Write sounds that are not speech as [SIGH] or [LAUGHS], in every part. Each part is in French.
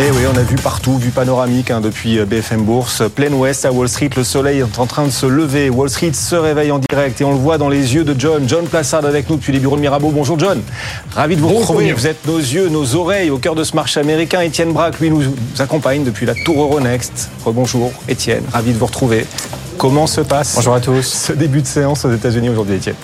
Et eh oui, on a vu partout, vu panoramique hein, depuis euh, BFM Bourse, plein ouest à Wall Street, le soleil est en train de se lever. Wall Street se réveille en direct et on le voit dans les yeux de John. John Plassard avec nous depuis les bureaux de Mirabeau. Bonjour John. Ravi de vous retrouver. Vous êtes nos yeux, nos oreilles au cœur de ce marché américain. Étienne Braque, lui, nous accompagne depuis la Tour Euronext. Rebonjour Étienne, ravi de vous retrouver. Comment se passe Bonjour à tous. ce début de séance aux États-Unis aujourd'hui, Étienne?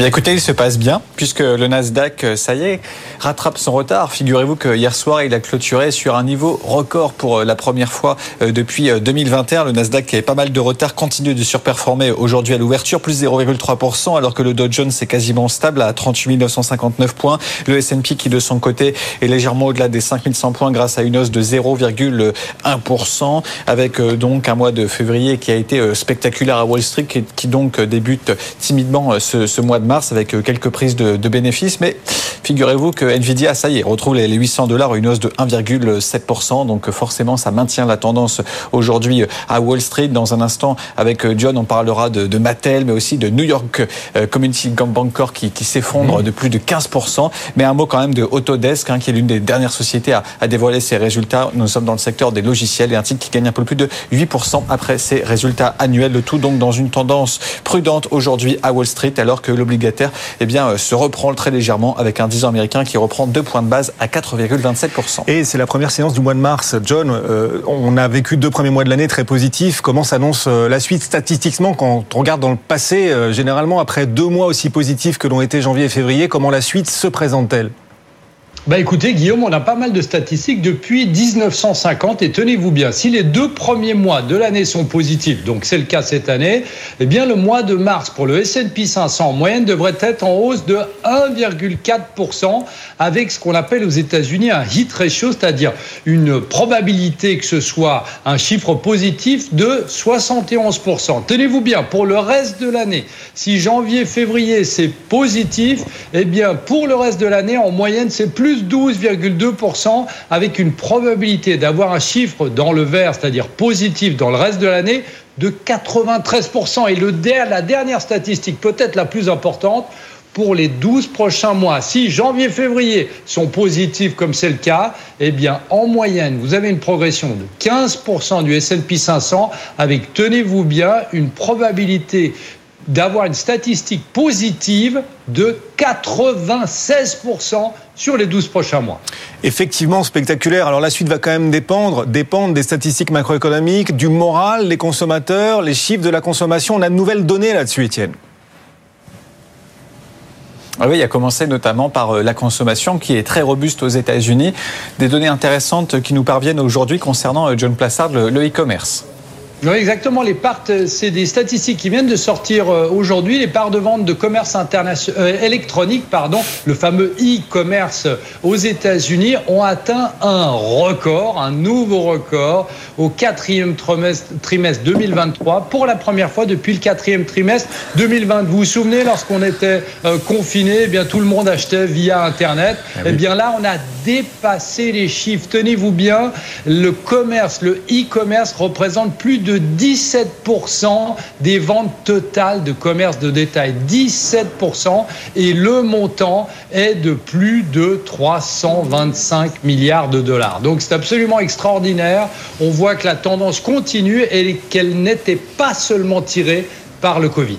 Eh écoutez, il se passe bien, puisque le Nasdaq, euh, ça y est, rattrape son retard. Figurez-vous que hier soir, il a clôturé sur un niveau record pour euh, la première fois euh, depuis 2021. Le Nasdaq, qui avait pas mal de retard, continue de surperformer aujourd'hui à l'ouverture, plus 0,3%, alors que le Dow Jones est quasiment stable à 38 959 points. Le S&P, qui de son côté est légèrement au-delà des 5100 points grâce à une hausse de 0,1%, avec donc un mois de février qui a été spectaculaire à Wall Street, qui donc débute timidement ce, ce mois de mars avec euh, quelques prises de, bénéfices. Mais figurez-vous que Nvidia, ça y est, retrouve les 800 dollars, une hausse de 1,7%. Donc forcément, ça maintient la tendance aujourd'hui euh, à Wall Street. Dans un instant, avec euh, John, on parlera de, Mattel, mais aussi de New York Community Bank Corp qui, qui s'effondre mmh. de plus de 15%. Mais un mot quand même de Autodesk, hein, qui est l'une des dernières sociétés à, à dévoiler ses résultats. Nous sommes dans le secteur des logiciels et un titre qui gagne un peu plus de 8% après ses résultats annuels. Le tout donc dans une tendance prudente aujourd'hui à Wall Street, alors que le eh bien, euh, se reprend très légèrement avec un 10 ans américain qui reprend deux points de base à 4,27%. Et c'est la première séance du mois de mars. John, euh, on a vécu deux premiers mois de l'année très positifs. Comment s'annonce euh, la suite statistiquement quand on regarde dans le passé, généralement après deux mois aussi positifs que l'ont été janvier et février, comment la suite se présente-t-elle? Bah écoutez, Guillaume, on a pas mal de statistiques depuis 1950 et tenez-vous bien, si les deux premiers mois de l'année sont positifs, donc c'est le cas cette année, eh bien le mois de mars pour le S&P 500 en moyenne devrait être en hausse de 1,4% avec ce qu'on appelle aux États-Unis un hit ratio, c'est-à-dire une probabilité que ce soit un chiffre positif de 71%. Tenez-vous bien, pour le reste de l'année, si janvier, février c'est positif, eh bien pour le reste de l'année en moyenne c'est plus 12,2% avec une probabilité d'avoir un chiffre dans le vert, c'est-à-dire positif dans le reste de l'année, de 93%. Et le, la dernière statistique, peut-être la plus importante, pour les 12 prochains mois. Si janvier, février sont positifs comme c'est le cas, eh bien, en moyenne, vous avez une progression de 15% du S&P 500 avec, tenez-vous bien, une probabilité d'avoir une statistique positive de 96% sur les 12 prochains mois. Effectivement, spectaculaire. Alors la suite va quand même dépendre, dépendre des statistiques macroéconomiques, du moral, des consommateurs, les chiffres de la consommation. On a de nouvelles données là-dessus, Étienne. Ah oui, il a commencé notamment par euh, la consommation qui est très robuste aux États-Unis. Des données intéressantes qui nous parviennent aujourd'hui concernant euh, John Plassard, le e-commerce. Oui, exactement. Les parts, euh, c'est des statistiques qui viennent de sortir euh, aujourd'hui. Les parts de vente de commerce international, euh, électronique, pardon, le fameux e-commerce aux États-Unis, ont atteint un record, un nouveau record au quatrième trimestre, trimestre 2023 pour la première fois depuis le quatrième trimestre 2020. Vous vous souvenez, lorsqu'on était confiné, eh bien tout le monde achetait via Internet. Ah eh bien là, on a dépassé les chiffres. Tenez-vous bien, le commerce, le e-commerce représente plus de de 17% des ventes totales de commerce de détail. 17% et le montant est de plus de 325 milliards de dollars. Donc c'est absolument extraordinaire. On voit que la tendance continue et qu'elle n'était pas seulement tirée par le Covid.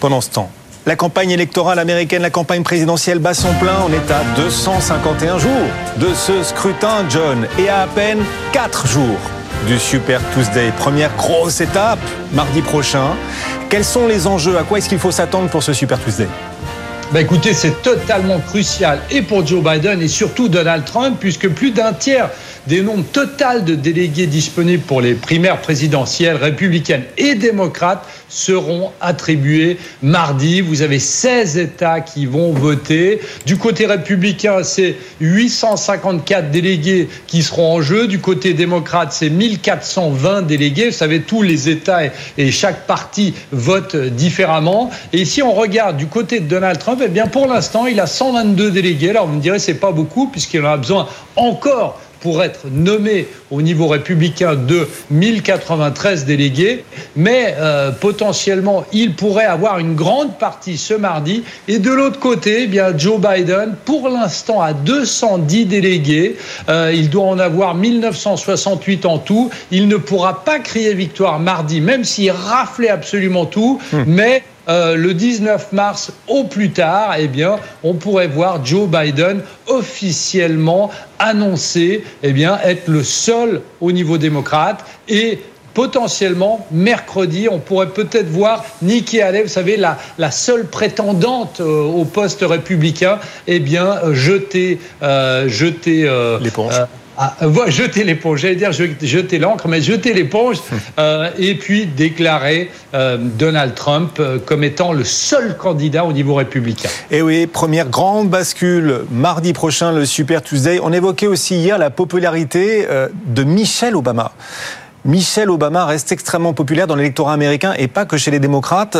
Pendant ce temps, la campagne électorale américaine, la campagne présidentielle bat son plein. On est à 251 jours de ce scrutin, John, et à à peine 4 jours du Super Tuesday. Première grosse étape, mardi prochain. Quels sont les enjeux? À quoi est-ce qu'il faut s'attendre pour ce Super Tuesday? Bah écoutez, c'est totalement crucial et pour Joe Biden et surtout Donald Trump, puisque plus d'un tiers des nombres total de délégués disponibles pour les primaires présidentielles républicaines et démocrates seront attribués mardi. Vous avez 16 États qui vont voter. Du côté républicain, c'est 854 délégués qui seront en jeu. Du côté démocrate, c'est 1420 délégués. Vous savez, tous les États et chaque parti vote différemment. Et si on regarde du côté de Donald Trump, eh bien, pour l'instant, il a 122 délégués. Alors, vous me direz, c'est pas beaucoup puisqu'il en a besoin encore pour être nommé au niveau républicain de 1093 délégués, mais euh, potentiellement il pourrait avoir une grande partie ce mardi. Et de l'autre côté, eh bien Joe Biden, pour l'instant à 210 délégués, euh, il doit en avoir 1968 en tout. Il ne pourra pas crier victoire mardi, même s'il raflait absolument tout, hmm. mais euh, le 19 mars au plus tard, eh bien, on pourrait voir Joe Biden officiellement annoncer eh bien, être le seul au niveau démocrate et potentiellement, mercredi, on pourrait peut-être voir Nikki Haley, vous savez, la, la seule prétendante euh, au poste républicain, eh bien, jeter, euh, jeter l'éponge. Ah, jeter l'éponge, j'allais dire jeter l'encre, mais jeter l'éponge, [LAUGHS] euh, et puis déclarer euh, Donald Trump euh, comme étant le seul candidat au niveau républicain. Et oui, première grande bascule mardi prochain, le Super Tuesday. On évoquait aussi hier la popularité de Michelle Obama. Michelle Obama reste extrêmement populaire dans l'électorat américain et pas que chez les démocrates.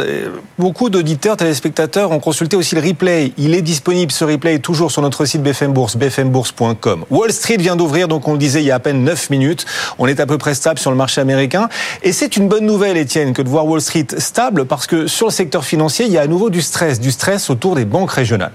Beaucoup d'auditeurs, téléspectateurs ont consulté aussi le replay. Il est disponible, ce replay, toujours sur notre site BFM Bourse, bfmbourse.com. Wall Street vient d'ouvrir, donc on le disait il y a à peine 9 minutes. On est à peu près stable sur le marché américain. Et c'est une bonne nouvelle, Étienne, que de voir Wall Street stable parce que sur le secteur financier, il y a à nouveau du stress, du stress autour des banques régionales.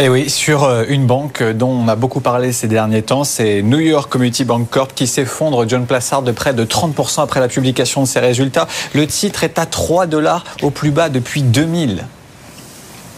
Et eh oui, sur euh, une banque dont on a beaucoup parlé ces derniers temps, c'est New York Community Bank Corp qui s'effondre, John Plassard, de près de 30% après la publication de ses résultats. Le titre est à 3 dollars au plus bas depuis 2000.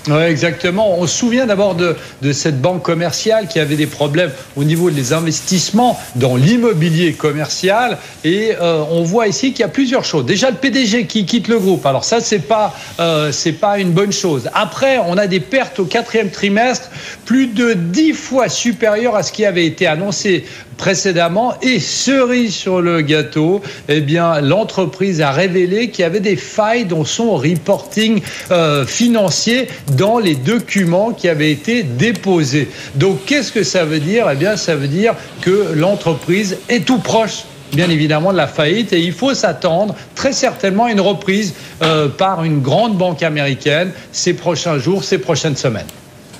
Oui, exactement. On se souvient d'abord de, de, cette banque commerciale qui avait des problèmes au niveau des investissements dans l'immobilier commercial. Et euh, on voit ici qu'il y a plusieurs choses. Déjà, le PDG qui quitte le groupe. Alors ça, c'est pas euh, pas une bonne chose. Après, on a des pertes au quatrième trimestre, plus de dix fois supérieures à ce qui avait été annoncé précédemment. Et cerise sur le gâteau, eh bien, l'entreprise a révélé qu'il y avait des failles dans son reporting euh, financier dans les documents qui avaient été déposés. Donc, qu'est-ce que ça veut dire? Eh bien, ça veut dire que l'entreprise est tout proche bien évidemment de la faillite et il faut s'attendre très certainement à une reprise euh, par une grande banque américaine ces prochains jours, ces prochaines semaines.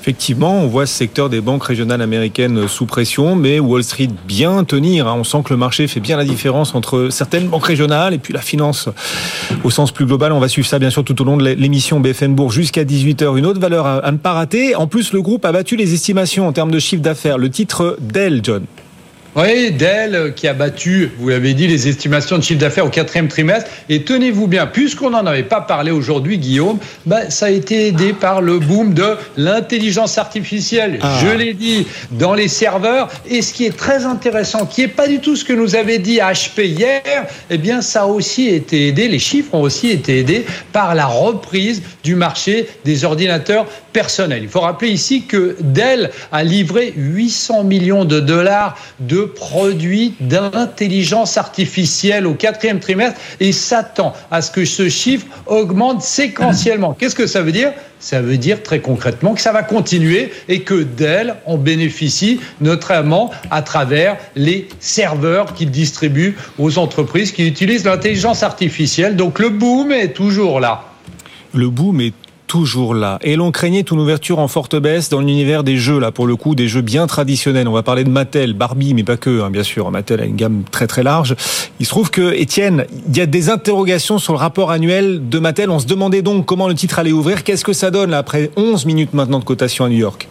Effectivement, on voit ce secteur des banques régionales américaines sous pression, mais Wall Street bien tenir. Hein. On sent que le marché fait bien la différence entre certaines banques régionales et puis la finance au sens plus global. On va suivre ça bien sûr tout au long de l'émission BFM Bourg jusqu'à 18h. Une autre valeur à ne pas rater. En plus, le groupe a battu les estimations en termes de chiffre d'affaires. Le titre Dell, John. Oui, Dell qui a battu, vous l'avez dit, les estimations de chiffre d'affaires au quatrième trimestre. Et tenez-vous bien, puisqu'on n'en avait pas parlé aujourd'hui, Guillaume, bah, ça a été aidé par le boom de l'intelligence artificielle. Ah. Je l'ai dit, dans les serveurs. Et ce qui est très intéressant, qui n'est pas du tout ce que nous avait dit HP hier, eh bien, ça a aussi été aidé, les chiffres ont aussi été aidés par la reprise du marché des ordinateurs Il faut rappeler ici que Dell a livré 800 millions de dollars de produits d'intelligence artificielle au quatrième trimestre et s'attend à ce que ce chiffre augmente séquentiellement. [CLEARS THROAT] Qu'est-ce que ça veut dire? Ça veut dire très concrètement que ça va continuer et que Dell en bénéficie notamment à travers les serveurs qu'il distribue aux entreprises qui utilisent l'intelligence artificielle. Donc le boom est toujours là. Le boom est toujours là. Et l'on craignait une ouverture en forte baisse dans l'univers des jeux, là, pour le coup, des jeux bien traditionnels. On va parler de Mattel, Barbie, mais pas que, hein, bien sûr. Mattel a une gamme très très large. Il se trouve que, Étienne, il y a des interrogations sur le rapport annuel de Mattel. On se demandait donc comment le titre allait ouvrir. Qu'est-ce que ça donne, là, après 11 minutes maintenant de cotation à New York?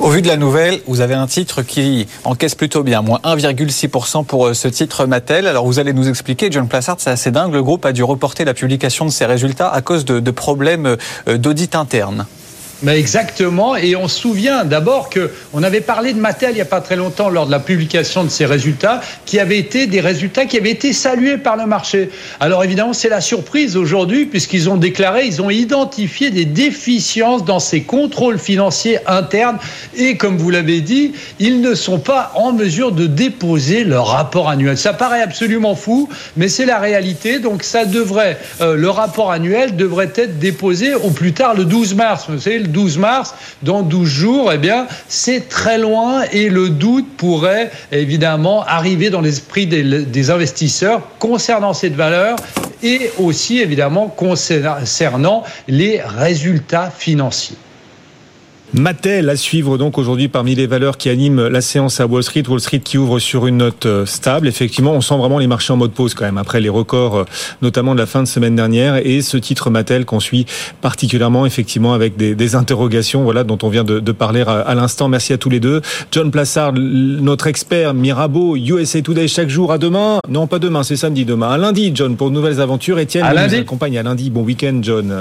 Au vu de la nouvelle, vous avez un titre qui encaisse plutôt bien, moins 1,6% pour euh, ce titre Mattel. Alors vous allez nous expliquer, John Plassard, c'est assez dingue, le groupe a dû reporter la publication de ses résultats à cause de, problèmes euh, d'audit interne. Mais exactement. Et on se souvient d'abord que on avait parlé de Mattel il n'y a pas très longtemps lors de la publication de ces résultats, qui avaient été des résultats qui avaient été salués par le marché. Alors évidemment, c'est la surprise aujourd'hui puisqu'ils ont déclaré, ils ont identifié des déficiences dans ces contrôles financiers internes et comme vous l'avez dit, ils ne sont pas en mesure de déposer leur rapport annuel. Ça paraît absolument fou, mais c'est la réalité. Donc ça devrait, euh, le rapport annuel devrait être déposé au plus tard le 12 mars. Vous savez, 12 mars, dans 12 jours, eh bien, c'est très loin et le doute pourrait évidemment arriver dans l'esprit des, investisseurs concernant cette valeur et aussi évidemment concernant les résultats financiers. Mattel à suivre donc aujourd'hui parmi les valeurs qui animent la séance à Wall Street. Wall Street qui ouvre sur une note euh, stable. Effectivement, on sent vraiment les marchés en mode pause quand même après les records, euh, notamment de la fin de semaine dernière et ce titre Mattel qu'on suit particulièrement effectivement avec des, des, interrogations, voilà, dont on vient de, de parler à, à l'instant. Merci à tous les deux. John Plassard, notre expert Mirabeau, USA Today chaque jour. À demain. Non, pas demain, c'est samedi demain. À lundi, John, pour de nouvelles aventures. Etienne, à lundi. accompagne à lundi. Bon week-end, John.